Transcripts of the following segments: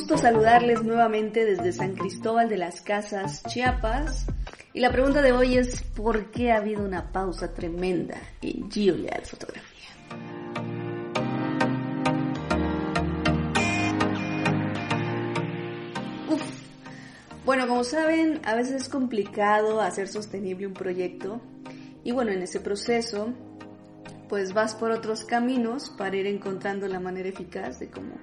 Gusto saludarles nuevamente desde San Cristóbal de las Casas, Chiapas. Y la pregunta de hoy es ¿por qué ha habido una pausa tremenda en Gio Leal Fotografía? Uf. Bueno, como saben, a veces es complicado hacer sostenible un proyecto y bueno, en ese proceso pues vas por otros caminos para ir encontrando la manera eficaz de cómo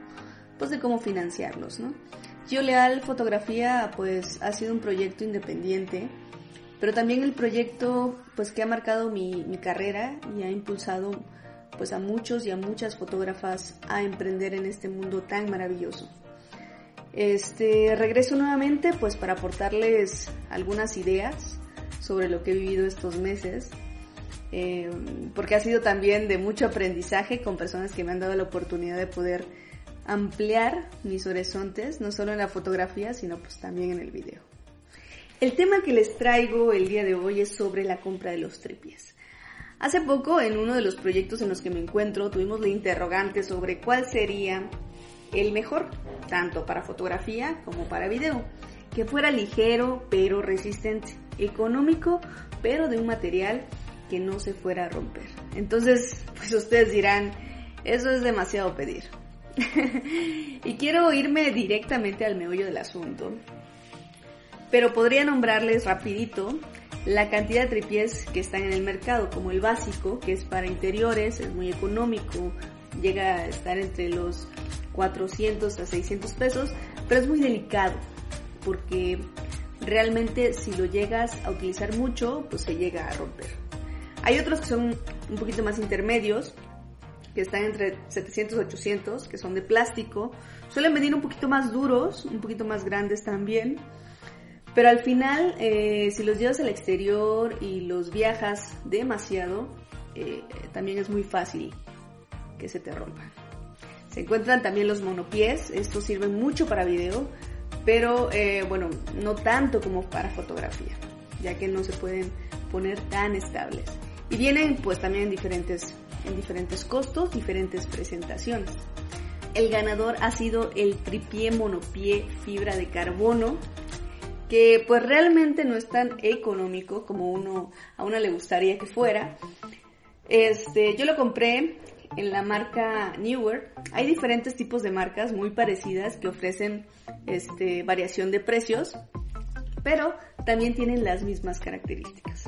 pues de cómo financiarlos, ¿no? Yo Leal Fotografía pues ha sido un proyecto independiente, pero también el proyecto pues que ha marcado mi, mi carrera y ha impulsado pues a muchos y a muchas fotógrafas a emprender en este mundo tan maravilloso. Este regreso nuevamente pues para aportarles algunas ideas sobre lo que he vivido estos meses, eh, porque ha sido también de mucho aprendizaje con personas que me han dado la oportunidad de poder ampliar mis horizontes, no solo en la fotografía, sino pues también en el video. El tema que les traigo el día de hoy es sobre la compra de los tripies. Hace poco, en uno de los proyectos en los que me encuentro, tuvimos la interrogante sobre cuál sería el mejor, tanto para fotografía como para video, que fuera ligero pero resistente, económico pero de un material que no se fuera a romper. Entonces, pues ustedes dirán, eso es demasiado pedir. y quiero irme directamente al meollo del asunto. Pero podría nombrarles rapidito la cantidad de tripiés que están en el mercado, como el básico, que es para interiores, es muy económico, llega a estar entre los 400 a 600 pesos, pero es muy delicado, porque realmente si lo llegas a utilizar mucho, pues se llega a romper. Hay otros que son un poquito más intermedios, que están entre 700 y 800, que son de plástico. Suelen venir un poquito más duros, un poquito más grandes también. Pero al final, eh, si los llevas al exterior y los viajas demasiado, eh, también es muy fácil que se te rompan. Se encuentran también los monopiés, estos sirven mucho para video, pero eh, bueno, no tanto como para fotografía, ya que no se pueden poner tan estables. Y vienen pues también en diferentes en diferentes costos, diferentes presentaciones. El ganador ha sido el tripié monopié fibra de carbono, que pues realmente no es tan económico como uno, a uno le gustaría que fuera. Este, yo lo compré en la marca Newer. Hay diferentes tipos de marcas muy parecidas que ofrecen este, variación de precios, pero también tienen las mismas características.